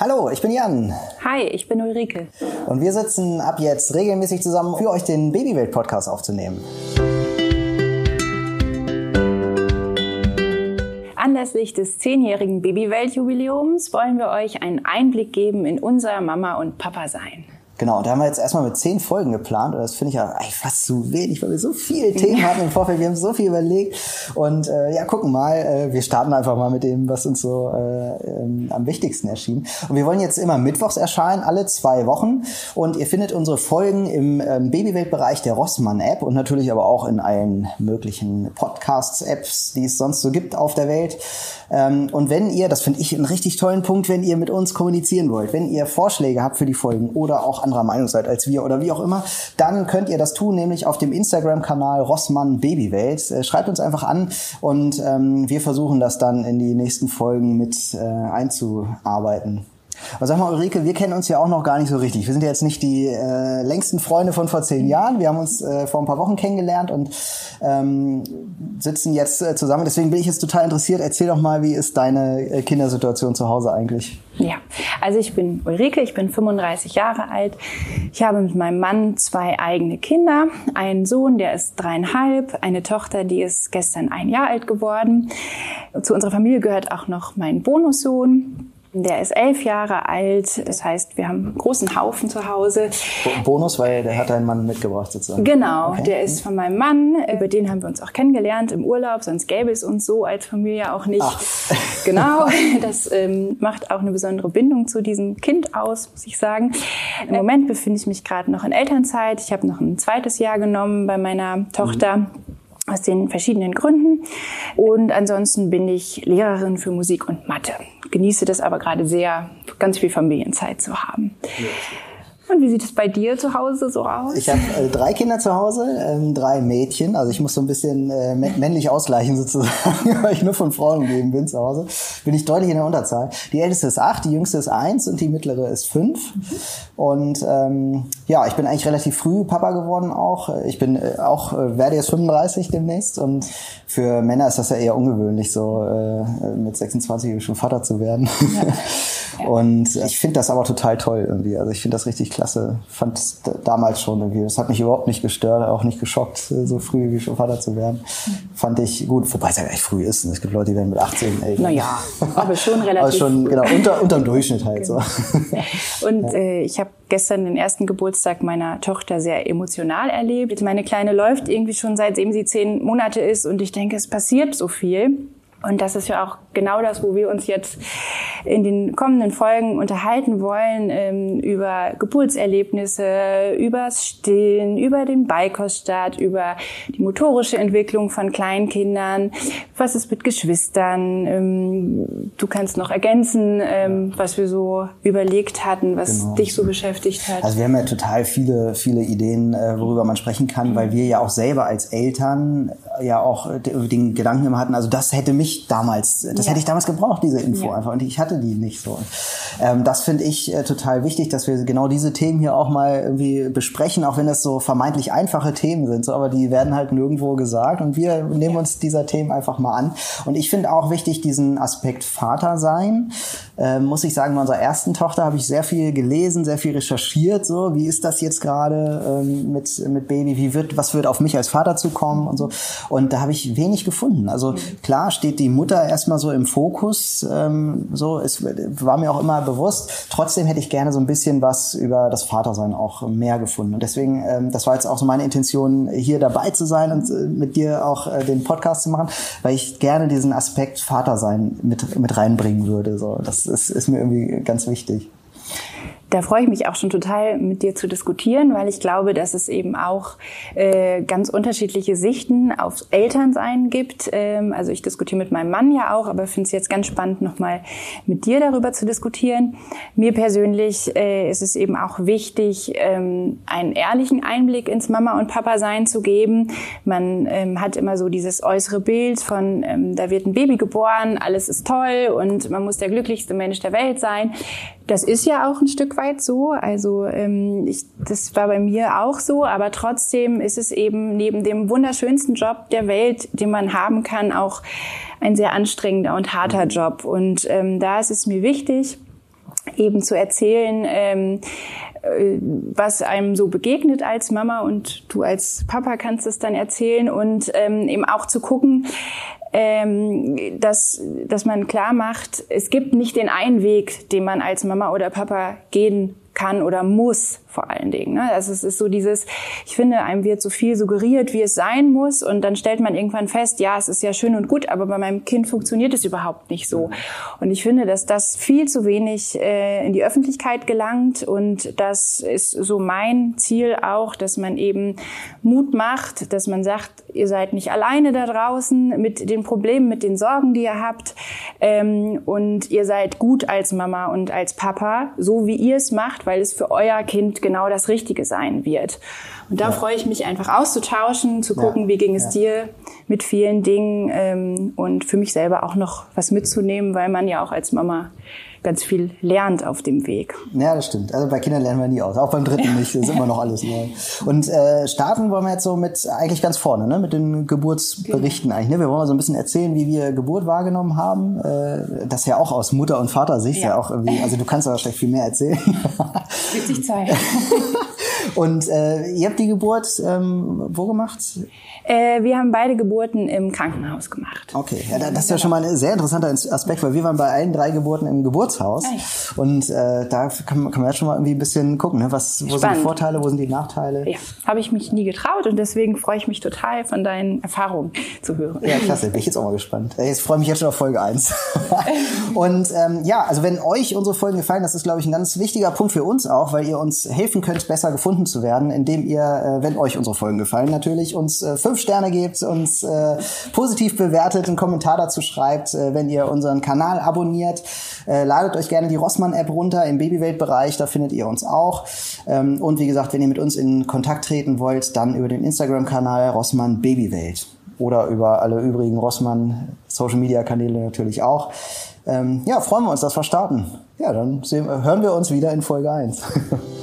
Hallo, ich bin Jan. Hi, ich bin Ulrike. Und wir sitzen ab jetzt regelmäßig zusammen, für euch den Babywelt-Podcast aufzunehmen. Anlässlich des zehnjährigen Babywelt-Jubiläums wollen wir euch einen Einblick geben in unser Mama- und Papa-Sein. Genau, und da haben wir jetzt erstmal mit zehn Folgen geplant. Und das finde ich ja eigentlich fast zu wenig, weil wir so viele Themen hatten im Vorfeld. Wir haben so viel überlegt. Und äh, ja, gucken mal, äh, wir starten einfach mal mit dem, was uns so äh, ähm, am wichtigsten erschien. Und wir wollen jetzt immer mittwochs erscheinen, alle zwei Wochen. Und ihr findet unsere Folgen im ähm, Babywelt-Bereich der Rossmann-App und natürlich aber auch in allen möglichen Podcasts-Apps, die es sonst so gibt auf der Welt. Ähm, und wenn ihr, das finde ich einen richtig tollen Punkt, wenn ihr mit uns kommunizieren wollt, wenn ihr Vorschläge habt für die Folgen oder auch anderer Meinung seid als wir oder wie auch immer, dann könnt ihr das tun, nämlich auf dem Instagram-Kanal Rossmann Babywelt. Äh, schreibt uns einfach an und ähm, wir versuchen das dann in die nächsten Folgen mit äh, einzuarbeiten. Aber sag mal, Ulrike, wir kennen uns ja auch noch gar nicht so richtig. Wir sind ja jetzt nicht die äh, längsten Freunde von vor zehn Jahren. Wir haben uns äh, vor ein paar Wochen kennengelernt und ähm, sitzen jetzt äh, zusammen. Deswegen bin ich jetzt total interessiert. Erzähl doch mal, wie ist deine äh, Kindersituation zu Hause eigentlich? Ja, also ich bin Ulrike, ich bin 35 Jahre alt. Ich habe mit meinem Mann zwei eigene Kinder. Einen Sohn, der ist dreieinhalb, eine Tochter, die ist gestern ein Jahr alt geworden. Zu unserer Familie gehört auch noch mein Bonussohn. Der ist elf Jahre alt. Das heißt, wir haben einen großen Haufen zu Hause. Bonus, weil der hat einen Mann mitgebracht sozusagen. Genau, okay. der ist von meinem Mann. Über den haben wir uns auch kennengelernt im Urlaub. Sonst gäbe es uns so als Familie auch nicht. Ach. Genau, das ähm, macht auch eine besondere Bindung zu diesem Kind aus, muss ich sagen. Im Moment befinde ich mich gerade noch in Elternzeit. Ich habe noch ein zweites Jahr genommen bei meiner Tochter. Mhm aus den verschiedenen Gründen. Und ansonsten bin ich Lehrerin für Musik und Mathe. Genieße das aber gerade sehr, ganz viel Familienzeit zu haben. Ja. Und wie sieht es bei dir zu Hause so aus? Ich habe äh, drei Kinder zu Hause, ähm, drei Mädchen. Also ich muss so ein bisschen äh, männlich ausgleichen sozusagen, weil ich nur von Frauen umgeben bin zu Hause. Bin ich deutlich in der Unterzahl. Die älteste ist acht, die jüngste ist eins und die mittlere ist fünf. Mhm. Und ähm, ja, ich bin eigentlich relativ früh Papa geworden auch. Ich bin äh, auch, äh, werde jetzt 35 demnächst. Und für Männer ist das ja eher ungewöhnlich, so äh, mit 26 schon Vater zu werden. Ja. Und ich finde das aber total toll irgendwie. Also ich finde das richtig klasse. Fand es damals schon irgendwie. Das hat mich überhaupt nicht gestört, auch nicht geschockt, so früh wie schon Vater zu werden. Fand ich gut. Wobei es ja echt früh ist. Es gibt Leute, die werden mit 18, älter. Naja, aber schon relativ. aber schon, genau, unter, unterm Durchschnitt halt genau. so. Und äh, ich habe gestern den ersten Geburtstag meiner Tochter sehr emotional erlebt. Meine Kleine läuft irgendwie schon seitdem sie zehn Monate ist und ich denke, es passiert so viel. Und das ist ja auch genau das, wo wir uns jetzt in den kommenden Folgen unterhalten wollen, ähm, über Geburtserlebnisse, übers Stillen, über den Beikoststart, über die motorische Entwicklung von Kleinkindern, was ist mit Geschwistern. Ähm, du kannst noch ergänzen, ähm, was wir so überlegt hatten, was genau. dich so beschäftigt hat. Also wir haben ja total viele, viele Ideen, äh, worüber man sprechen kann, weil wir ja auch selber als Eltern ja auch den Gedanken immer hatten, also das hätte mich ich damals, das ja. hätte ich damals gebraucht, diese Info ja. einfach. Und ich hatte die nicht so. Ähm, das finde ich äh, total wichtig, dass wir genau diese Themen hier auch mal irgendwie besprechen, auch wenn das so vermeintlich einfache Themen sind. So, aber die werden halt nirgendwo gesagt und wir nehmen ja. uns dieser Themen einfach mal an. Und ich finde auch wichtig diesen Aspekt Vater sein. Ähm, muss ich sagen, bei unserer ersten Tochter habe ich sehr viel gelesen, sehr viel recherchiert. So, wie ist das jetzt gerade ähm, mit mit Baby? Wie wird, was wird auf mich als Vater zukommen und so? Und da habe ich wenig gefunden. Also klar steht die Mutter erstmal so im Fokus. Ähm, so, es war mir auch immer bewusst. Trotzdem hätte ich gerne so ein bisschen was über das Vatersein auch mehr gefunden. Und deswegen, ähm, das war jetzt auch so meine Intention, hier dabei zu sein und äh, mit dir auch äh, den Podcast zu machen, weil ich gerne diesen Aspekt Vatersein mit, mit reinbringen würde. So, das ist, ist mir irgendwie ganz wichtig. Da freue ich mich auch schon total, mit dir zu diskutieren, weil ich glaube, dass es eben auch äh, ganz unterschiedliche Sichten aufs Elternsein gibt. Ähm, also ich diskutiere mit meinem Mann ja auch, aber finde es jetzt ganz spannend, nochmal mit dir darüber zu diskutieren. Mir persönlich äh, ist es eben auch wichtig, ähm, einen ehrlichen Einblick ins Mama- und Papa-Sein zu geben. Man ähm, hat immer so dieses äußere Bild von, ähm, da wird ein Baby geboren, alles ist toll und man muss der glücklichste Mensch der Welt sein. Das ist ja auch ein Stück weit so. Also ähm, ich, das war bei mir auch so, aber trotzdem ist es eben neben dem wunderschönsten Job der Welt, den man haben kann, auch ein sehr anstrengender und harter Job. Und ähm, da ist es mir wichtig, eben zu erzählen, ähm, äh, was einem so begegnet als Mama und du als Papa kannst es dann erzählen und ähm, eben auch zu gucken, ähm, dass, dass man klar macht, es gibt nicht den einen Weg, den man als Mama oder Papa gehen kann oder muss vor allen Dingen. Ne? Also es ist so dieses, ich finde, einem wird so viel suggeriert, wie es sein muss und dann stellt man irgendwann fest, ja, es ist ja schön und gut, aber bei meinem Kind funktioniert es überhaupt nicht so. Und ich finde, dass das viel zu wenig äh, in die Öffentlichkeit gelangt und das ist so mein Ziel auch, dass man eben Mut macht, dass man sagt, ihr seid nicht alleine da draußen mit den Problemen, mit den Sorgen, die ihr habt ähm, und ihr seid gut als Mama und als Papa, so wie ihr es macht, weil es für euer Kind genau das Richtige sein wird. Und da ja. freue ich mich einfach auszutauschen, zu gucken, ja. wie ging es ja. dir mit vielen Dingen ähm, und für mich selber auch noch was mitzunehmen, weil man ja auch als Mama ganz viel lernt auf dem Weg. Ja, das stimmt. Also bei Kindern lernen wir nie aus. Auch beim dritten nicht. Das ist immer noch alles neu. Und äh, starten wollen wir jetzt so mit eigentlich ganz vorne, ne? mit den Geburtsberichten genau. eigentlich. Ne? Wir wollen mal so ein bisschen erzählen, wie wir Geburt wahrgenommen haben. Äh, das ja auch aus Mutter- und Vatersicht. Ja. ja auch irgendwie, also du kannst aber vielleicht viel mehr erzählen. Wird sich zeigen. und äh, ihr habt die Geburt ähm, wo gemacht? Äh, wir haben beide Geburten im Krankenhaus gemacht. Okay, ja, das ist ja schon mal ein sehr interessanter Aspekt, weil wir waren bei allen drei Geburten im Geburtshaus. Echt? Und äh, da kann, kann man jetzt schon mal irgendwie ein bisschen gucken, ne? Was, wo Spannend. sind die Vorteile, wo sind die Nachteile? Ja, habe ich mich nie getraut und deswegen freue ich mich total von deinen Erfahrungen zu hören. Ja, klasse, bin ich jetzt auch mal gespannt. Jetzt freue ich mich jetzt schon auf Folge 1. und ähm, ja, also wenn euch unsere Folgen gefallen, das ist, glaube ich, ein ganz wichtiger Punkt für uns auch, weil ihr uns helfen könnt, besser gefunden zu werden, indem ihr, äh, wenn euch unsere Folgen gefallen, natürlich uns äh, fünf Sterne gebt, uns äh, positiv bewertet, einen Kommentar dazu schreibt, wenn ihr unseren Kanal abonniert. Ladet euch gerne die Rossmann-App runter im Babywelt-Bereich, da findet ihr uns auch. Ähm, und wie gesagt, wenn ihr mit uns in Kontakt treten wollt, dann über den Instagram-Kanal Rossmann Babywelt oder über alle übrigen Rossmann Social-Media-Kanäle natürlich auch. Ähm, ja, freuen wir uns, dass wir starten. Ja, dann sehen, hören wir uns wieder in Folge 1.